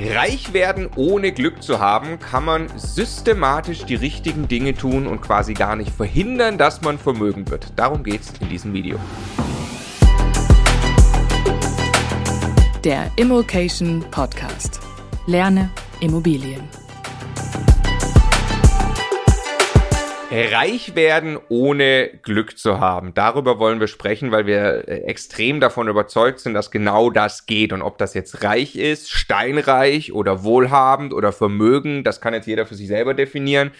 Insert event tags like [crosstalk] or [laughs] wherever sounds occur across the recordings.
Reich werden ohne Glück zu haben, kann man systematisch die richtigen Dinge tun und quasi gar nicht verhindern, dass man Vermögen wird. Darum geht es in diesem Video. Der Immokation Podcast. Lerne Immobilien. Reich werden ohne Glück zu haben. Darüber wollen wir sprechen, weil wir äh, extrem davon überzeugt sind, dass genau das geht. Und ob das jetzt reich ist, steinreich oder wohlhabend oder Vermögen, das kann jetzt jeder für sich selber definieren.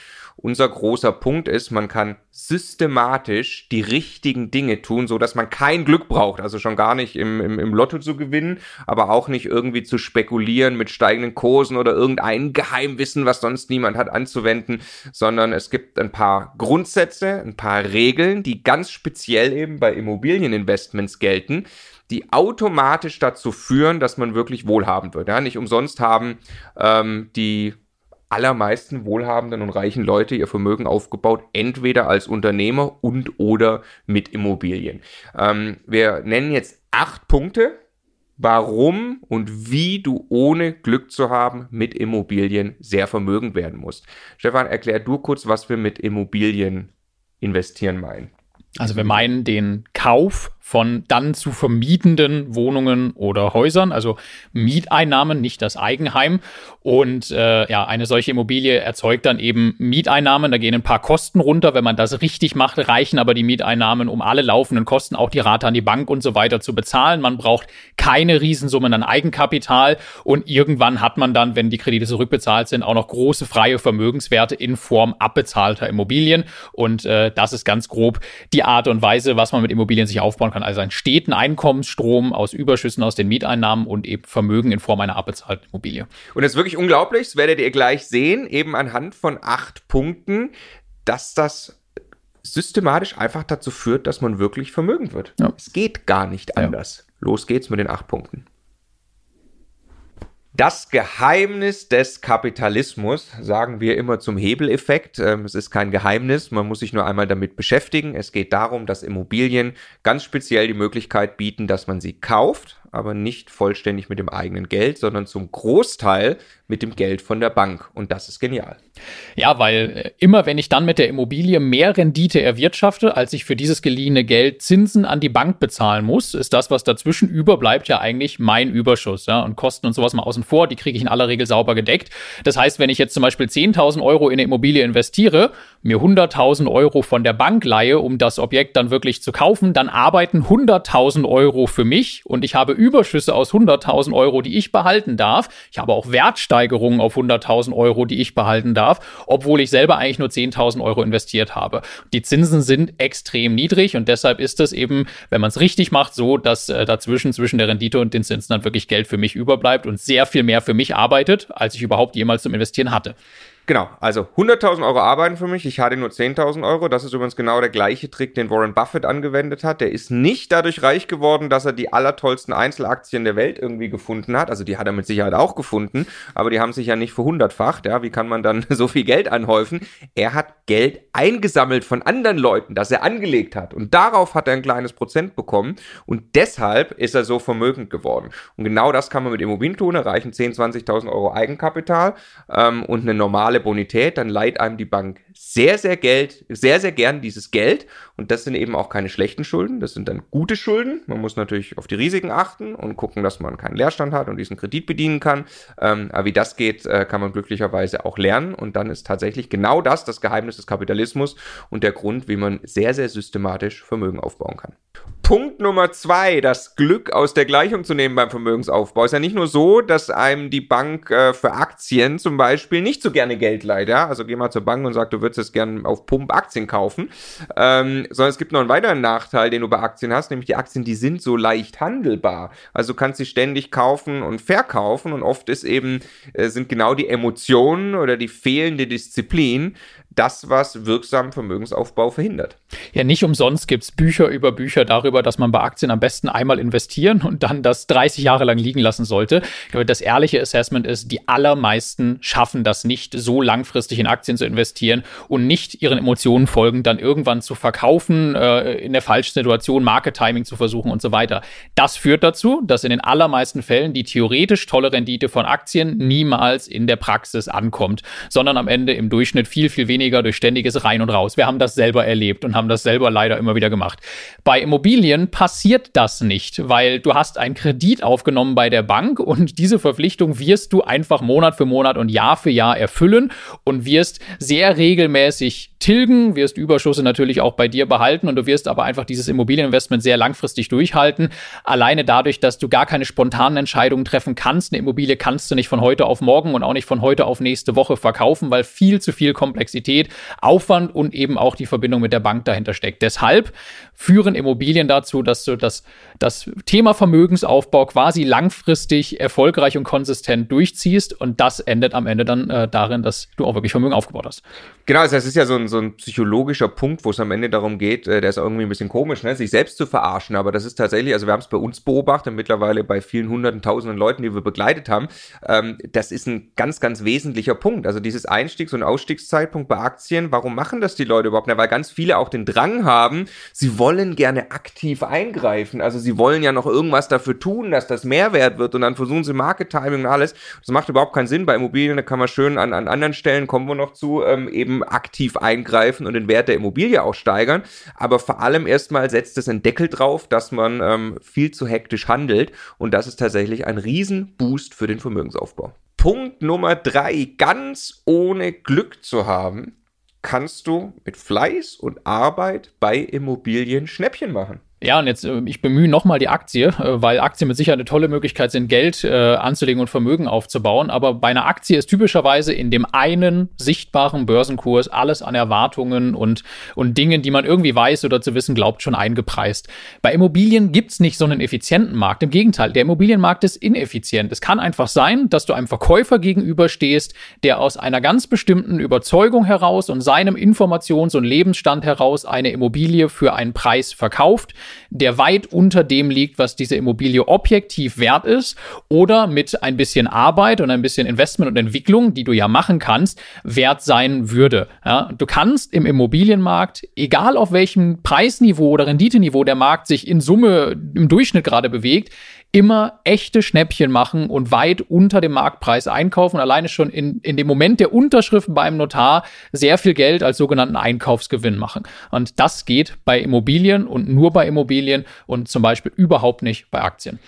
Unser großer Punkt ist, man kann systematisch die richtigen Dinge tun, so dass man kein Glück braucht. Also schon gar nicht im, im, im Lotto zu gewinnen, aber auch nicht irgendwie zu spekulieren mit steigenden Kursen oder irgendein Geheimwissen, was sonst niemand hat, anzuwenden, sondern es gibt ein paar Grundsätze, ein paar Regeln, die ganz speziell eben bei Immobilieninvestments gelten die automatisch dazu führen, dass man wirklich wohlhabend wird. Ja, nicht umsonst haben ähm, die allermeisten wohlhabenden und reichen Leute ihr Vermögen aufgebaut, entweder als Unternehmer und oder mit Immobilien. Ähm, wir nennen jetzt acht Punkte, warum und wie du ohne Glück zu haben mit Immobilien sehr vermögend werden musst. Stefan, erklär du kurz, was wir mit Immobilien investieren meinen. Also wir meinen den Kauf von dann zu vermietenden Wohnungen oder Häusern, also Mieteinnahmen, nicht das Eigenheim. Und äh, ja, eine solche Immobilie erzeugt dann eben Mieteinnahmen. Da gehen ein paar Kosten runter. Wenn man das richtig macht, reichen aber die Mieteinnahmen, um alle laufenden Kosten, auch die Rate an die Bank und so weiter zu bezahlen. Man braucht keine Riesensummen an Eigenkapital und irgendwann hat man dann, wenn die Kredite zurückbezahlt sind, auch noch große freie Vermögenswerte in Form abbezahlter Immobilien. Und äh, das ist ganz grob die Art und Weise, was man mit Immobilien sich aufbauen kann kann also einen steten Einkommensstrom aus Überschüssen aus den Mieteinnahmen und eben Vermögen in Form einer abbezahlten Immobilie. Und das ist wirklich unglaublich, das werdet ihr gleich sehen, eben anhand von acht Punkten, dass das systematisch einfach dazu führt, dass man wirklich vermögend wird. Ja. Es geht gar nicht anders. Ja. Los geht's mit den acht Punkten. Das Geheimnis des Kapitalismus sagen wir immer zum Hebeleffekt. Ähm, es ist kein Geheimnis, man muss sich nur einmal damit beschäftigen. Es geht darum, dass Immobilien ganz speziell die Möglichkeit bieten, dass man sie kauft, aber nicht vollständig mit dem eigenen Geld, sondern zum Großteil mit dem Geld von der Bank. Und das ist genial. Ja, weil äh, immer wenn ich dann mit der Immobilie mehr Rendite erwirtschafte, als ich für dieses geliehene Geld Zinsen an die Bank bezahlen muss, ist das, was dazwischen überbleibt, ja eigentlich mein Überschuss. Ja? Und Kosten und sowas mal außen vor, die kriege ich in aller Regel sauber gedeckt. Das heißt, wenn ich jetzt zum Beispiel 10.000 Euro in eine Immobilie investiere, mir 100.000 Euro von der Bank leihe, um das Objekt dann wirklich zu kaufen, dann arbeiten 100.000 Euro für mich und ich habe Überschüsse aus 100.000 Euro, die ich behalten darf. Ich habe auch Wertsteigerungen auf 100.000 Euro, die ich behalten darf, obwohl ich selber eigentlich nur 10.000 Euro investiert habe. Die Zinsen sind extrem niedrig und deshalb ist es eben, wenn man es richtig macht, so, dass äh, dazwischen, zwischen der Rendite und den Zinsen dann wirklich Geld für mich überbleibt und sehr viel mehr für mich arbeitet, als ich überhaupt jemals zum Investieren hatte. Genau, also 100.000 Euro arbeiten für mich, ich hatte nur 10.000 Euro. Das ist übrigens genau der gleiche Trick, den Warren Buffett angewendet hat. Der ist nicht dadurch reich geworden, dass er die allertollsten Einzelaktien der Welt irgendwie gefunden hat. Also die hat er mit Sicherheit auch gefunden, aber die haben sich ja nicht verhundertfacht. Ja, wie kann man dann [laughs] so viel Geld anhäufen? Er hat Geld eingesammelt von anderen Leuten, das er angelegt hat. Und darauf hat er ein kleines Prozent bekommen. Und deshalb ist er so vermögend geworden. Und genau das kann man mit Immobilien tun. Erreichen 10.000, 20.000 Euro Eigenkapital ähm, und eine normale normale Bonität, dann leiht einem die Bank sehr, sehr Geld, sehr, sehr gern dieses Geld. Und das sind eben auch keine schlechten Schulden, das sind dann gute Schulden. Man muss natürlich auf die Risiken achten und gucken, dass man keinen Leerstand hat und diesen Kredit bedienen kann. Ähm, aber wie das geht, äh, kann man glücklicherweise auch lernen. Und dann ist tatsächlich genau das das Geheimnis des Kapitalismus und der Grund, wie man sehr, sehr systematisch Vermögen aufbauen kann. Punkt Nummer zwei, das Glück aus der Gleichung zu nehmen beim Vermögensaufbau. Ist ja nicht nur so, dass einem die Bank äh, für Aktien zum Beispiel nicht so gerne Geld leiht. Ja? Also geh mal zur Bank und sag, du würdest jetzt gerne auf Pump Aktien kaufen. Ähm, sondern es gibt noch einen weiteren Nachteil, den du bei Aktien hast, nämlich die Aktien, die sind so leicht handelbar. Also du kannst sie ständig kaufen und verkaufen und oft ist eben, äh, sind genau die Emotionen oder die fehlende Disziplin das, was wirksamen Vermögensaufbau verhindert. Ja, nicht umsonst gibt es Bücher über Bücher darüber, dass man bei Aktien am besten einmal investieren und dann das 30 Jahre lang liegen lassen sollte. Das ehrliche Assessment ist, die allermeisten schaffen das nicht, so langfristig in Aktien zu investieren und nicht ihren Emotionen folgen, dann irgendwann zu verkaufen, äh, in der falschen Situation Market Timing zu versuchen und so weiter. Das führt dazu, dass in den allermeisten Fällen die theoretisch tolle Rendite von Aktien niemals in der Praxis ankommt, sondern am Ende im Durchschnitt viel, viel weniger durch ständiges Rein und Raus. Wir haben das selber erlebt und haben das selber leider immer wieder gemacht. Bei Immobilien passiert das nicht, weil du hast einen Kredit aufgenommen bei der Bank und diese Verpflichtung wirst du einfach Monat für Monat und Jahr für Jahr erfüllen und wirst sehr regelmäßig tilgen, wirst Überschüsse natürlich auch bei dir behalten und du wirst aber einfach dieses Immobilieninvestment sehr langfristig durchhalten. Alleine dadurch, dass du gar keine spontanen Entscheidungen treffen kannst. Eine Immobilie kannst du nicht von heute auf morgen und auch nicht von heute auf nächste Woche verkaufen, weil viel zu viel Komplexität, Aufwand und eben auch die Verbindung mit der Bank dahinter steckt. Deshalb führen Immobilien dazu, dass du das, das Thema Vermögensaufbau quasi langfristig erfolgreich und konsistent durchziehst und das endet am Ende dann äh, darin, dass du auch wirklich Vermögen aufgebaut hast. Genau, also das ist ja so ein, so ein psychologischer Punkt, wo es am Ende darum geht, äh, der ist irgendwie ein bisschen komisch, ne? sich selbst zu verarschen, aber das ist tatsächlich, also wir haben es bei uns beobachtet, mittlerweile bei vielen hunderten, tausenden Leuten, die wir begleitet haben, ähm, das ist ein ganz, ganz wesentlicher Punkt. Also dieses Einstiegs- und Ausstiegszeitpunkt bei Aktien, warum machen das die Leute überhaupt? Na, weil ganz viele auch den Drang haben, sie wollen gerne aktiv eingreifen, also sie wollen ja noch irgendwas dafür tun, dass das Mehrwert wird und dann versuchen sie Market Timing und alles. Das macht überhaupt keinen Sinn. Bei Immobilien, da kann man schön an, an anderen Stellen, kommen wir noch zu, ähm, eben aktiv eingreifen und den Wert der Immobilie auch steigern. Aber vor allem erstmal setzt es einen Deckel drauf, dass man ähm, viel zu hektisch handelt. Und das ist tatsächlich ein Riesenboost für den Vermögensaufbau. Punkt Nummer drei, ganz ohne Glück zu haben, kannst du mit Fleiß und Arbeit bei Immobilien Schnäppchen machen. Ja, und jetzt, äh, ich bemühe nochmal die Aktie, äh, weil Aktien mit Sicherheit eine tolle Möglichkeit sind, Geld äh, anzulegen und Vermögen aufzubauen. Aber bei einer Aktie ist typischerweise in dem einen sichtbaren Börsenkurs alles an Erwartungen und, und Dingen, die man irgendwie weiß oder zu wissen glaubt, schon eingepreist. Bei Immobilien gibt's nicht so einen effizienten Markt. Im Gegenteil, der Immobilienmarkt ist ineffizient. Es kann einfach sein, dass du einem Verkäufer gegenüberstehst, der aus einer ganz bestimmten Überzeugung heraus und seinem Informations- und Lebensstand heraus eine Immobilie für einen Preis verkauft der weit unter dem liegt, was diese Immobilie objektiv wert ist, oder mit ein bisschen Arbeit und ein bisschen Investment und Entwicklung, die du ja machen kannst, wert sein würde. Ja, du kannst im Immobilienmarkt, egal auf welchem Preisniveau oder Renditeniveau der Markt sich in Summe im Durchschnitt gerade bewegt, immer echte Schnäppchen machen und weit unter dem Marktpreis einkaufen alleine schon in, in dem Moment der Unterschrift beim Notar sehr viel Geld als sogenannten Einkaufsgewinn machen. Und das geht bei Immobilien und nur bei Immobilien und zum Beispiel überhaupt nicht bei Aktien.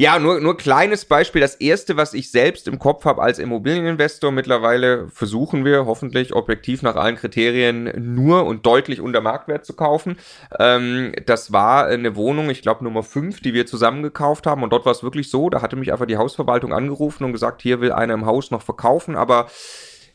Ja, nur, nur kleines Beispiel. Das erste, was ich selbst im Kopf habe als Immobilieninvestor, mittlerweile versuchen wir hoffentlich objektiv nach allen Kriterien nur und deutlich unter Marktwert zu kaufen. Ähm, das war eine Wohnung, ich glaube Nummer 5, die wir zusammen gekauft haben. Und dort war es wirklich so, da hatte mich einfach die Hausverwaltung angerufen und gesagt, hier will einer im Haus noch verkaufen, aber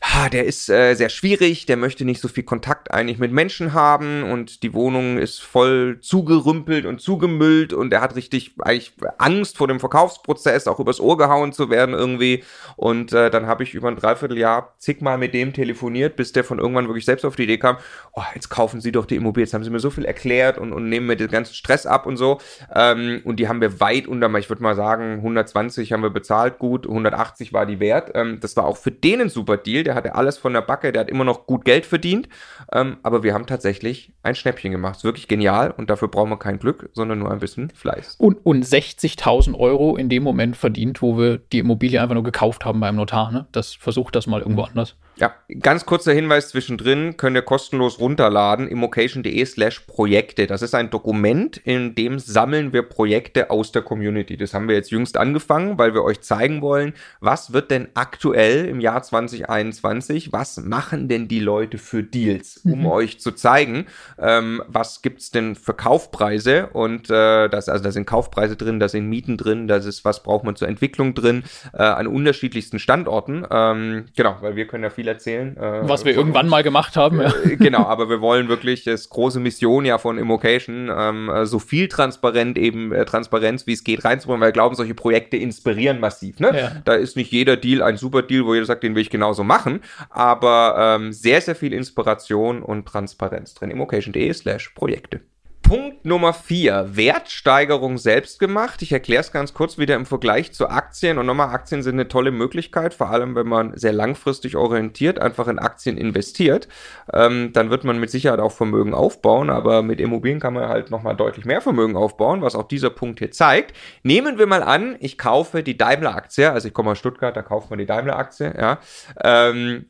ha, der ist äh, sehr schwierig, der möchte nicht so viel Kontakt eigentlich mit Menschen haben und die Wohnung ist voll zugerümpelt und zugemüllt und er hat richtig eigentlich Angst vor dem Verkaufsprozess, auch übers Ohr gehauen zu werden irgendwie. Und äh, dann habe ich über ein Dreivierteljahr zigmal mit dem telefoniert, bis der von irgendwann wirklich selbst auf die Idee kam, oh, jetzt kaufen Sie doch die Immobilie, jetzt haben Sie mir so viel erklärt und, und nehmen mir den ganzen Stress ab und so. Ähm, und die haben wir weit unter, ich würde mal sagen, 120 haben wir bezahlt, gut, 180 war die wert. Ähm, das war auch für den ein super Deal, der hatte alles von der Backe, der hat immer noch gut Geld verdient. Ähm, aber wir haben tatsächlich ein Schnäppchen gemacht. Ist wirklich genial und dafür brauchen wir kein Glück, sondern nur ein bisschen Fleiß. Und, und 60.000 Euro in dem Moment verdient, wo wir die Immobilie einfach nur gekauft haben beim Notar. Ne? Das versucht das mal irgendwo anders. Ja, ganz kurzer Hinweis zwischendrin, könnt ihr kostenlos runterladen, immocation.de slash Projekte. Das ist ein Dokument, in dem sammeln wir Projekte aus der Community. Das haben wir jetzt jüngst angefangen, weil wir euch zeigen wollen, was wird denn aktuell im Jahr 2021, was machen denn die Leute für Deals, um mhm. euch zu zeigen, ähm, was gibt's denn für Kaufpreise und äh, das, also da sind Kaufpreise drin, da sind Mieten drin, da ist, was braucht man zur Entwicklung drin, äh, an unterschiedlichsten Standorten. Ähm, genau, weil wir können ja viel erzählen. Äh, Was wir irgendwann mal gemacht haben. Ja. Äh, genau, aber wir wollen wirklich das große Mission ja von Immocation, ähm, äh, so viel transparent eben äh, Transparenz wie es geht reinzubringen, weil wir glauben, solche Projekte inspirieren massiv. Ne? Ja. Da ist nicht jeder Deal ein super Deal, wo jeder sagt, den will ich genauso machen, aber ähm, sehr, sehr viel Inspiration und Transparenz drin. Immocation.de slash Projekte. Punkt Nummer vier, Wertsteigerung selbst gemacht. Ich erkläre es ganz kurz wieder im Vergleich zu Aktien. Und nochmal, Aktien sind eine tolle Möglichkeit, vor allem wenn man sehr langfristig orientiert, einfach in Aktien investiert. Ähm, dann wird man mit Sicherheit auch Vermögen aufbauen, aber mit Immobilien kann man halt nochmal deutlich mehr Vermögen aufbauen, was auch dieser Punkt hier zeigt. Nehmen wir mal an, ich kaufe die Daimler-Aktie, also ich komme aus Stuttgart, da kauft man die Daimler-Aktie, ja. Ähm,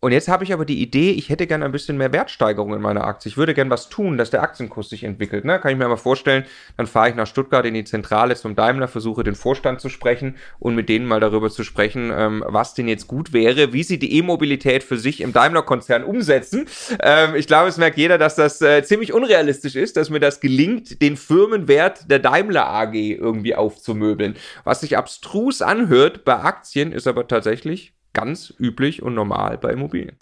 und jetzt habe ich aber die Idee, ich hätte gerne ein bisschen mehr Wertsteigerung in meiner Aktie. Ich würde gerne was tun, dass der Aktienkurs sich entwickelt. Ne? Kann ich mir mal vorstellen, dann fahre ich nach Stuttgart in die Zentrale zum Daimler, versuche den Vorstand zu sprechen und mit denen mal darüber zu sprechen, ähm, was denn jetzt gut wäre, wie sie die E-Mobilität für sich im Daimler-Konzern umsetzen. Ähm, ich glaube, es merkt jeder, dass das äh, ziemlich unrealistisch ist, dass mir das gelingt, den Firmenwert der Daimler AG irgendwie aufzumöbeln. Was sich abstrus anhört bei Aktien, ist aber tatsächlich ganz üblich und normal bei Immobilien.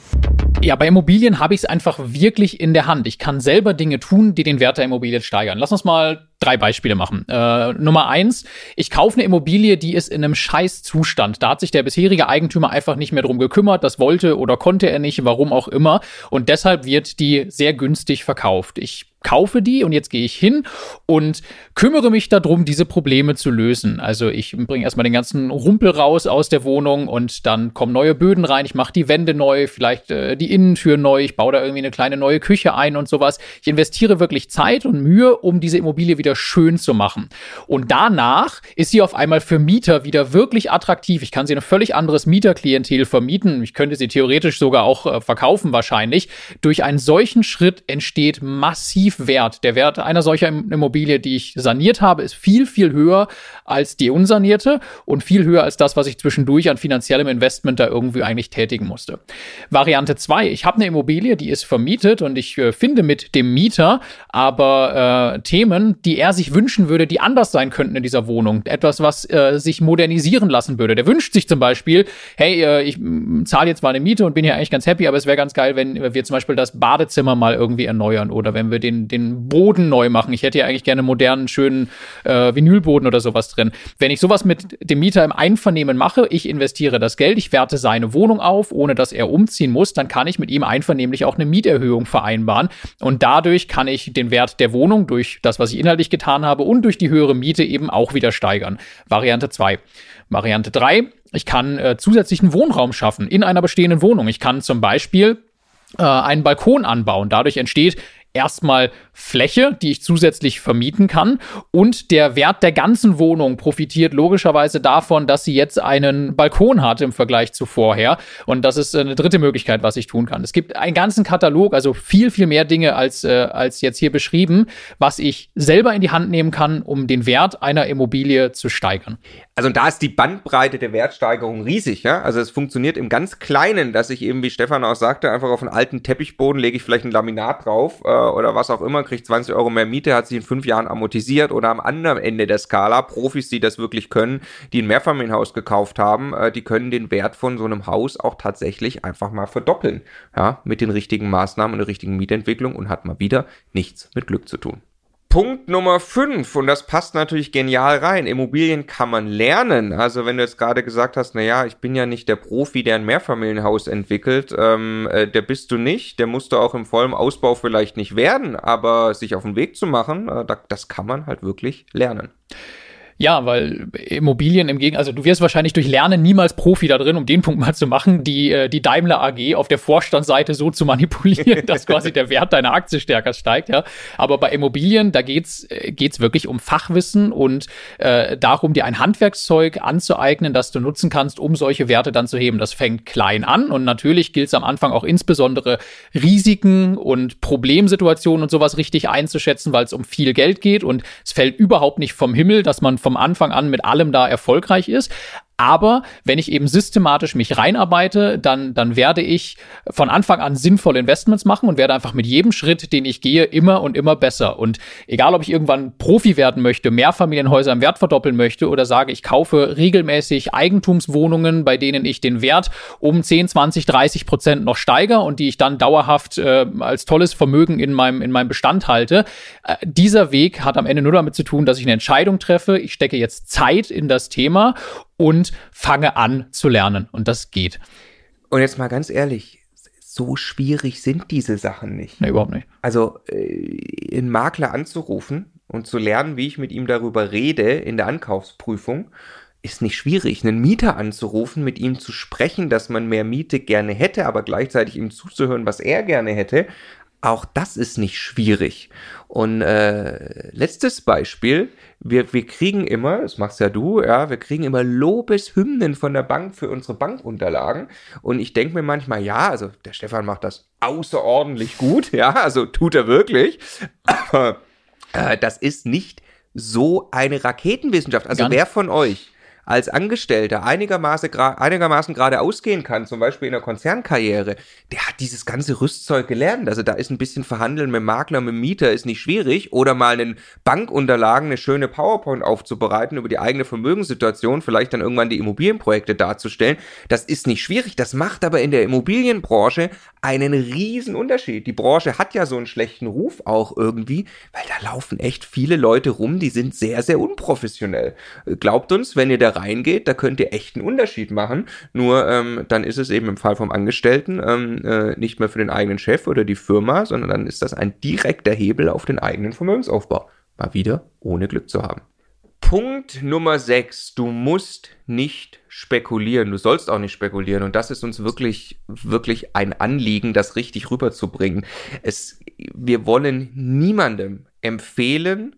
Ja, bei Immobilien habe ich es einfach wirklich in der Hand. Ich kann selber Dinge tun, die den Wert der Immobilie steigern. Lass uns mal drei Beispiele machen. Äh, Nummer eins, ich kaufe eine Immobilie, die ist in einem scheiß Zustand. Da hat sich der bisherige Eigentümer einfach nicht mehr drum gekümmert, das wollte oder konnte er nicht, warum auch immer. Und deshalb wird die sehr günstig verkauft. Ich kaufe die und jetzt gehe ich hin und kümmere mich darum, diese Probleme zu lösen. Also ich bringe erstmal den ganzen Rumpel raus aus der Wohnung und dann kommen neue Böden rein. Ich mache die Wände neu, vielleicht äh, die Innentür neu. Ich baue da irgendwie eine kleine neue Küche ein und sowas. Ich investiere wirklich Zeit und Mühe, um diese Immobilie wieder schön zu machen. Und danach ist sie auf einmal für Mieter wieder wirklich attraktiv. Ich kann sie ein völlig anderes Mieterklientel vermieten. Ich könnte sie theoretisch sogar auch äh, verkaufen wahrscheinlich. Durch einen solchen Schritt entsteht massiv wert. Der Wert einer solchen Immobilie, die ich saniert habe, ist viel, viel höher als die unsanierte und viel höher als das, was ich zwischendurch an finanziellem Investment da irgendwie eigentlich tätigen musste. Variante 2. Ich habe eine Immobilie, die ist vermietet und ich äh, finde mit dem Mieter aber äh, Themen, die er sich wünschen würde, die anders sein könnten in dieser Wohnung. Etwas, was äh, sich modernisieren lassen würde. Der wünscht sich zum Beispiel, hey, äh, ich zahle jetzt mal eine Miete und bin hier eigentlich ganz happy, aber es wäre ganz geil, wenn wir zum Beispiel das Badezimmer mal irgendwie erneuern oder wenn wir den den, Boden neu machen. Ich hätte ja eigentlich gerne modernen, schönen äh, Vinylboden oder sowas drin. Wenn ich sowas mit dem Mieter im Einvernehmen mache, ich investiere das Geld, ich werte seine Wohnung auf, ohne dass er umziehen muss, dann kann ich mit ihm einvernehmlich auch eine Mieterhöhung vereinbaren. Und dadurch kann ich den Wert der Wohnung durch das, was ich inhaltlich getan habe und durch die höhere Miete eben auch wieder steigern. Variante 2. Variante 3. Ich kann äh, zusätzlichen Wohnraum schaffen in einer bestehenden Wohnung. Ich kann zum Beispiel äh, einen Balkon anbauen. Dadurch entsteht erstmal Fläche, die ich zusätzlich vermieten kann. Und der Wert der ganzen Wohnung profitiert logischerweise davon, dass sie jetzt einen Balkon hat im Vergleich zu vorher. Und das ist eine dritte Möglichkeit, was ich tun kann. Es gibt einen ganzen Katalog, also viel, viel mehr Dinge als, äh, als jetzt hier beschrieben, was ich selber in die Hand nehmen kann, um den Wert einer Immobilie zu steigern. Also da ist die Bandbreite der Wertsteigerung riesig, ja. Also es funktioniert im ganz Kleinen, dass ich eben, wie Stefan auch sagte, einfach auf einen alten Teppichboden lege ich vielleicht ein Laminat drauf äh, oder was auch immer, kriegt 20 Euro mehr Miete, hat sich in fünf Jahren amortisiert oder am anderen Ende der Skala, Profis, die das wirklich können, die ein Mehrfamilienhaus gekauft haben, äh, die können den Wert von so einem Haus auch tatsächlich einfach mal verdoppeln, ja, mit den richtigen Maßnahmen und der richtigen Mietentwicklung und hat mal wieder nichts mit Glück zu tun. Punkt Nummer 5, und das passt natürlich genial rein. Immobilien kann man lernen. Also wenn du jetzt gerade gesagt hast, naja, ich bin ja nicht der Profi, der ein Mehrfamilienhaus entwickelt, ähm, äh, der bist du nicht, der musst du auch im vollen Ausbau vielleicht nicht werden, aber sich auf den Weg zu machen, äh, das kann man halt wirklich lernen. Ja, weil Immobilien im Gegenteil, also du wirst wahrscheinlich durch Lernen niemals Profi da drin, um den Punkt mal zu machen, die, äh, die Daimler AG auf der Vorstandsseite so zu manipulieren, [laughs] dass quasi der Wert deiner Aktie stärker steigt, ja. Aber bei Immobilien, da geht's, äh, geht's wirklich um Fachwissen und äh, darum, dir ein Handwerkszeug anzueignen, das du nutzen kannst, um solche Werte dann zu heben. Das fängt klein an und natürlich gilt es am Anfang auch insbesondere Risiken und Problemsituationen und sowas richtig einzuschätzen, weil es um viel Geld geht und es fällt überhaupt nicht vom Himmel, dass man vom Anfang an mit allem da erfolgreich ist. Aber wenn ich eben systematisch mich reinarbeite, dann, dann werde ich von Anfang an sinnvolle Investments machen und werde einfach mit jedem Schritt, den ich gehe, immer und immer besser. Und egal, ob ich irgendwann Profi werden möchte, Mehrfamilienhäuser im Wert verdoppeln möchte oder sage, ich kaufe regelmäßig Eigentumswohnungen, bei denen ich den Wert um 10, 20, 30 Prozent noch steigere und die ich dann dauerhaft äh, als tolles Vermögen in meinem, in meinem Bestand halte. Äh, dieser Weg hat am Ende nur damit zu tun, dass ich eine Entscheidung treffe. Ich stecke jetzt Zeit in das Thema und fange an zu lernen. Und das geht. Und jetzt mal ganz ehrlich, so schwierig sind diese Sachen nicht. Nee, überhaupt nicht. Also äh, einen Makler anzurufen und zu lernen, wie ich mit ihm darüber rede in der Ankaufsprüfung, ist nicht schwierig. Einen Mieter anzurufen, mit ihm zu sprechen, dass man mehr Miete gerne hätte, aber gleichzeitig ihm zuzuhören, was er gerne hätte, auch das ist nicht schwierig. Und äh, letztes Beispiel, wir, wir kriegen immer, das machst ja du, ja, wir kriegen immer Lobeshymnen von der Bank für unsere Bankunterlagen. Und ich denke mir manchmal, ja, also der Stefan macht das außerordentlich gut, ja, also tut er wirklich. Aber äh, das ist nicht so eine Raketenwissenschaft. Also wer von euch als Angestellter einigermaßen, einigermaßen gerade ausgehen kann, zum Beispiel in der Konzernkarriere, der hat dieses ganze Rüstzeug gelernt. Also da ist ein bisschen Verhandeln mit Makler, mit Mieter ist nicht schwierig oder mal einen Bankunterlagen, eine schöne PowerPoint aufzubereiten über die eigene Vermögenssituation, vielleicht dann irgendwann die Immobilienprojekte darzustellen. Das ist nicht schwierig. Das macht aber in der Immobilienbranche einen riesen Unterschied. Die Branche hat ja so einen schlechten Ruf auch irgendwie, weil da laufen echt viele Leute rum, die sind sehr, sehr unprofessionell. Glaubt uns, wenn ihr da reingeht, da könnt ihr echt einen Unterschied machen. Nur ähm, dann ist es eben im Fall vom Angestellten ähm, äh, nicht mehr für den eigenen Chef oder die Firma, sondern dann ist das ein direkter Hebel auf den eigenen Vermögensaufbau. Mal wieder ohne Glück zu haben. Punkt Nummer 6. Du musst nicht spekulieren. Du sollst auch nicht spekulieren. Und das ist uns wirklich, wirklich ein Anliegen, das richtig rüberzubringen. Es, wir wollen niemandem empfehlen,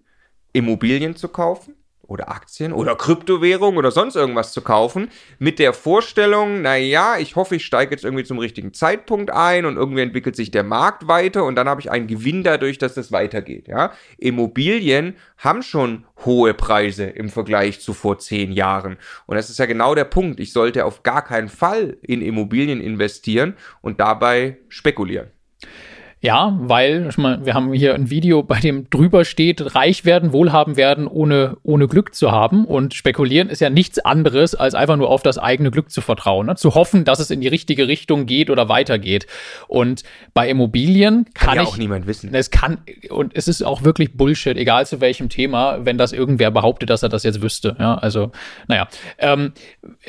Immobilien zu kaufen oder Aktien oder Kryptowährung oder sonst irgendwas zu kaufen, mit der Vorstellung, naja, ich hoffe, ich steige jetzt irgendwie zum richtigen Zeitpunkt ein und irgendwie entwickelt sich der Markt weiter und dann habe ich einen Gewinn dadurch, dass es weitergeht. Ja? Immobilien haben schon hohe Preise im Vergleich zu vor zehn Jahren. Und das ist ja genau der Punkt. Ich sollte auf gar keinen Fall in Immobilien investieren und dabei spekulieren. Ja, weil wir haben hier ein Video, bei dem drüber steht, reich werden, wohlhaben werden, ohne, ohne Glück zu haben. Und spekulieren ist ja nichts anderes, als einfach nur auf das eigene Glück zu vertrauen. Ne? Zu hoffen, dass es in die richtige Richtung geht oder weitergeht. Und bei Immobilien kann, kann ja ich, auch niemand wissen. Es kann, und es ist auch wirklich Bullshit, egal zu welchem Thema, wenn das irgendwer behauptet, dass er das jetzt wüsste. Ja, also, naja. Ähm,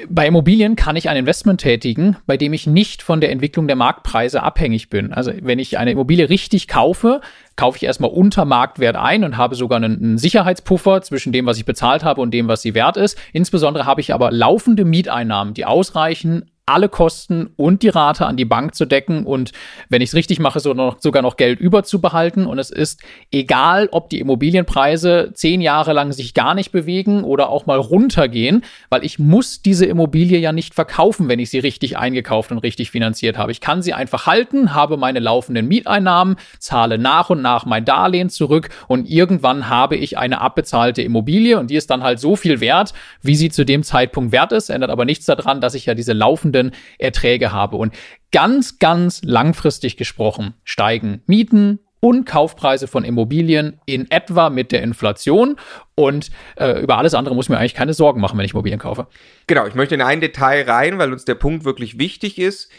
bei Immobilien kann ich ein Investment tätigen, bei dem ich nicht von der Entwicklung der Marktpreise abhängig bin. Also, wenn ich eine Immobilie richtig kaufe, kaufe ich erstmal unter Marktwert ein und habe sogar einen, einen, Sicherheitspuffer zwischen dem, was ich bezahlt habe und dem, was sie wert ist. Insbesondere habe ich aber laufende Mieteinnahmen, die ausreichen, alle Kosten und die Rate an die Bank zu decken und wenn ich es richtig mache, so noch, sogar noch Geld überzubehalten. Und es ist egal, ob die Immobilienpreise zehn Jahre lang sich gar nicht bewegen oder auch mal runtergehen, weil ich muss diese Immobilie ja nicht verkaufen, wenn ich sie richtig eingekauft und richtig finanziert habe. Ich kann sie einfach halten, habe meine laufenden Mieteinnahmen, zahle nach und nach mein Darlehen zurück und irgendwann habe ich eine abbezahlte Immobilie und die ist dann halt so viel wert, wie sie zu dem Zeitpunkt wert ist, ändert aber nichts daran, dass ich ja diese laufende laufenden Erträge habe. Und ganz, ganz langfristig gesprochen steigen Mieten, und Kaufpreise von Immobilien in etwa mit der Inflation. Und äh, über alles andere muss ich mir eigentlich keine Sorgen machen, wenn ich Immobilien kaufe. Genau, ich möchte in ein Detail rein, weil uns der Punkt wirklich wichtig ist.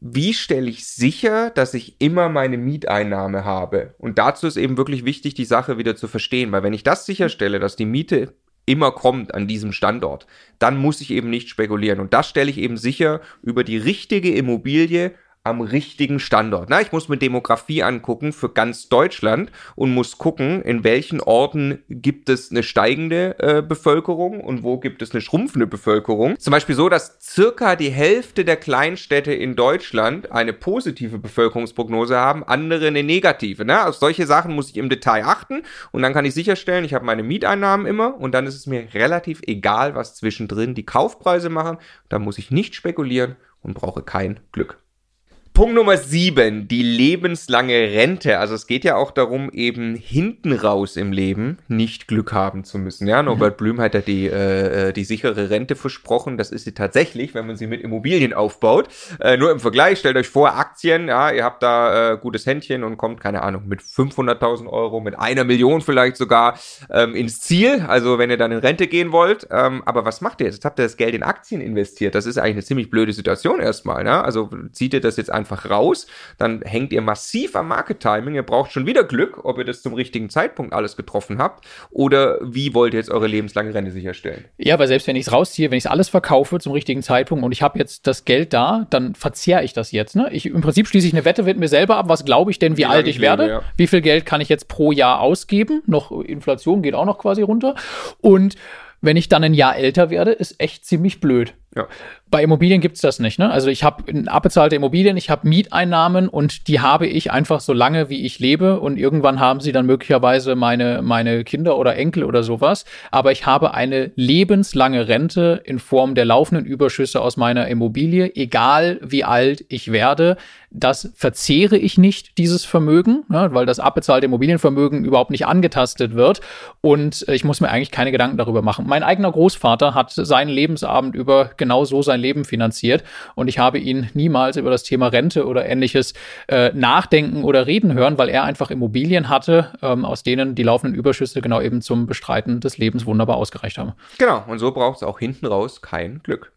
Wie stelle ich sicher, dass ich immer meine Mieteinnahme habe? Und dazu ist eben wirklich wichtig, die Sache wieder zu verstehen, weil wenn ich das sicherstelle, dass die Miete immer kommt an diesem Standort, dann muss ich eben nicht spekulieren. Und das stelle ich eben sicher über die richtige Immobilie am richtigen Standort. Na, ich muss mir Demografie angucken für ganz Deutschland und muss gucken, in welchen Orten gibt es eine steigende äh, Bevölkerung und wo gibt es eine schrumpfende Bevölkerung. Zum Beispiel so, dass circa die Hälfte der Kleinstädte in Deutschland eine positive Bevölkerungsprognose haben, andere eine negative. Na, auf solche Sachen muss ich im Detail achten und dann kann ich sicherstellen, ich habe meine Mieteinnahmen immer und dann ist es mir relativ egal, was zwischendrin die Kaufpreise machen. Da muss ich nicht spekulieren und brauche kein Glück. Punkt Nummer sieben, die lebenslange Rente. Also es geht ja auch darum, eben hinten raus im Leben nicht Glück haben zu müssen. Ja, Norbert mhm. Blüm hat ja die, äh, die sichere Rente versprochen. Das ist sie tatsächlich, wenn man sie mit Immobilien aufbaut. Äh, nur im Vergleich, stellt euch vor, Aktien, ja, ihr habt da äh, gutes Händchen und kommt, keine Ahnung, mit 500.000 Euro, mit einer Million vielleicht sogar ähm, ins Ziel. Also wenn ihr dann in Rente gehen wollt. Ähm, aber was macht ihr jetzt? Jetzt habt ihr das Geld in Aktien investiert. Das ist eigentlich eine ziemlich blöde Situation erstmal. Ne? Also zieht ihr das jetzt einfach einfach raus. Dann hängt ihr massiv am Market Timing. Ihr braucht schon wieder Glück, ob ihr das zum richtigen Zeitpunkt alles getroffen habt oder wie wollt ihr jetzt eure lebenslange Rente sicherstellen? Ja, weil selbst wenn ich es rausziehe, wenn ich es alles verkaufe zum richtigen Zeitpunkt und ich habe jetzt das Geld da, dann verzehre ich das jetzt. Ne? Ich, Im Prinzip schließe ich eine Wette mit mir selber ab. Was glaube ich denn, wie, wie alt ich, ich werde? Lebe, ja. Wie viel Geld kann ich jetzt pro Jahr ausgeben? Noch Inflation geht auch noch quasi runter. Und wenn ich dann ein Jahr älter werde, ist echt ziemlich blöd. Ja. Bei Immobilien gibt es das nicht. Ne? Also ich habe abbezahlte Immobilien, ich habe Mieteinnahmen und die habe ich einfach so lange, wie ich lebe. Und irgendwann haben sie dann möglicherweise meine, meine Kinder oder Enkel oder sowas. Aber ich habe eine lebenslange Rente in Form der laufenden Überschüsse aus meiner Immobilie, egal wie alt ich werde. Das verzehre ich nicht, dieses Vermögen, ne, weil das abbezahlte Immobilienvermögen überhaupt nicht angetastet wird. Und ich muss mir eigentlich keine Gedanken darüber machen. Mein eigener Großvater hat seinen Lebensabend über genau so sein Leben finanziert. Und ich habe ihn niemals über das Thema Rente oder ähnliches äh, nachdenken oder reden hören, weil er einfach Immobilien hatte, ähm, aus denen die laufenden Überschüsse genau eben zum Bestreiten des Lebens wunderbar ausgereicht haben. Genau, und so braucht es auch hinten raus kein Glück.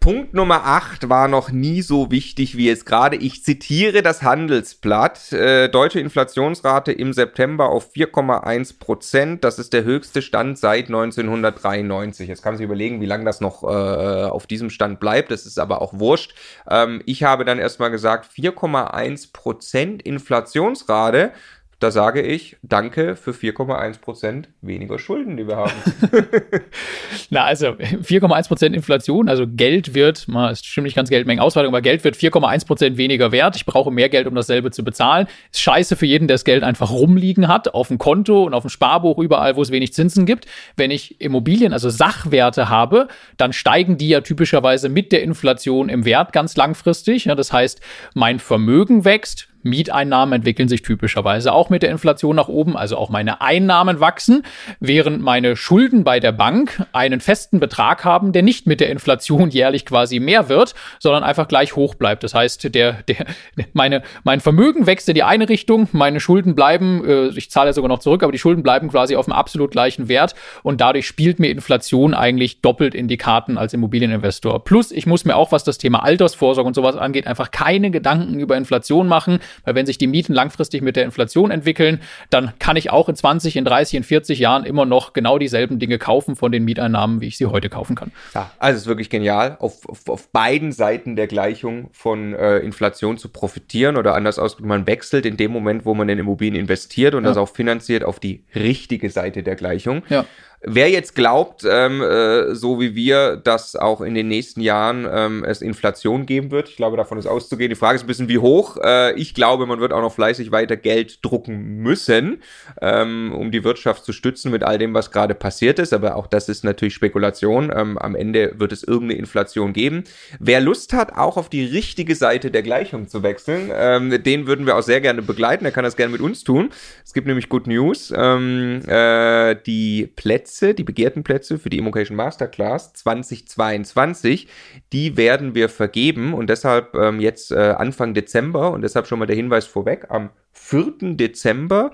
Punkt Nummer 8 war noch nie so wichtig wie jetzt gerade. Ich zitiere das Handelsblatt. Äh, deutsche Inflationsrate im September auf 4,1 Prozent. Das ist der höchste Stand seit 1993. Jetzt kann man sich überlegen, wie lange das noch äh, auf diesem Stand bleibt. Das ist aber auch wurscht. Ähm, ich habe dann erstmal gesagt, 4,1 Prozent Inflationsrate. Da sage ich Danke für 4,1 Prozent weniger Schulden, die wir haben. [laughs] [laughs] Na, also 4,1 Prozent Inflation, also Geld wird, mal, es stimmt nicht ganz Geldmengenausweitung, aber Geld wird 4,1 Prozent weniger wert. Ich brauche mehr Geld, um dasselbe zu bezahlen. Ist scheiße für jeden, der das Geld einfach rumliegen hat, auf dem Konto und auf dem Sparbuch, überall, wo es wenig Zinsen gibt. Wenn ich Immobilien, also Sachwerte habe, dann steigen die ja typischerweise mit der Inflation im Wert ganz langfristig. Ja, das heißt, mein Vermögen wächst, Mieteinnahmen entwickeln sich typischerweise auch mit der Inflation nach oben, also auch meine Einnahmen wachsen, während meine Schulden bei der Bank einen festen Betrag haben, der nicht mit der Inflation jährlich quasi mehr wird, sondern einfach gleich hoch bleibt. Das heißt, der, der, meine, mein Vermögen wächst in die eine Richtung, meine Schulden bleiben, äh, ich zahle sogar noch zurück, aber die Schulden bleiben quasi auf einem absolut gleichen Wert und dadurch spielt mir Inflation eigentlich doppelt in die Karten als Immobilieninvestor. Plus, ich muss mir auch, was das Thema Altersvorsorge und sowas angeht, einfach keine Gedanken über Inflation machen, weil wenn sich die Mieten langfristig mit der Inflation entwickeln, dann kann ich auch in 20, in 30, in 40 Jahren immer noch genau dieselben Dinge kaufen von den Mieteinnahmen, wie ich sie heute kaufen kann. Ja, also es ist wirklich genial, auf, auf, auf beiden Seiten der Gleichung von äh, Inflation zu profitieren oder anders ausgedrückt, man wechselt in dem Moment, wo man in Immobilien investiert und ja. das auch finanziert auf die richtige Seite der Gleichung. Ja. Wer jetzt glaubt, ähm, äh, so wie wir, dass auch in den nächsten Jahren ähm, es Inflation geben wird, ich glaube, davon ist auszugehen. Die Frage ist ein bisschen, wie hoch. Äh, ich glaube, man wird auch noch fleißig weiter Geld drucken müssen, ähm, um die Wirtschaft zu stützen mit all dem, was gerade passiert ist. Aber auch das ist natürlich Spekulation. Ähm, am Ende wird es irgendeine Inflation geben. Wer Lust hat, auch auf die richtige Seite der Gleichung zu wechseln, ähm, den würden wir auch sehr gerne begleiten. Er kann das gerne mit uns tun. Es gibt nämlich Good News. Ähm, äh, die Plätze Plätze, die begehrten Plätze für die Immocation Masterclass 2022, die werden wir vergeben und deshalb ähm, jetzt äh, Anfang Dezember und deshalb schon mal der Hinweis vorweg, am 4. Dezember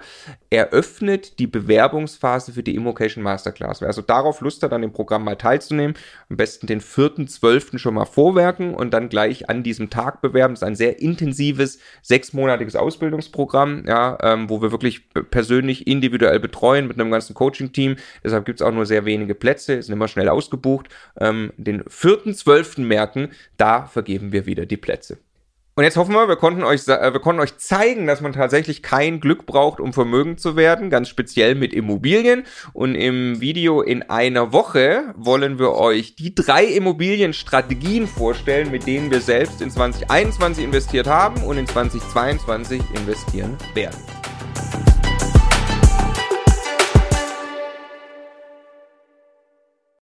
eröffnet die Bewerbungsphase für die Immocation Masterclass. Wer also darauf Lust hat, an dem Programm mal teilzunehmen, am besten den 4.12. schon mal vorwerken und dann gleich an diesem Tag bewerben. Das ist ein sehr intensives, sechsmonatiges Ausbildungsprogramm, ja, ähm, wo wir wirklich persönlich individuell betreuen mit einem ganzen Coaching-Team. Deshalb gibt es auch nur sehr wenige Plätze, sind immer schnell ausgebucht. Ähm, den 4.12. merken, da vergeben wir wieder die Plätze. Und jetzt hoffen wir, wir konnten euch, äh, wir konnten euch zeigen, dass man tatsächlich kein Glück braucht, um vermögend zu werden, ganz speziell mit Immobilien. Und im Video in einer Woche wollen wir euch die drei Immobilienstrategien vorstellen, mit denen wir selbst in 2021 investiert haben und in 2022 investieren werden.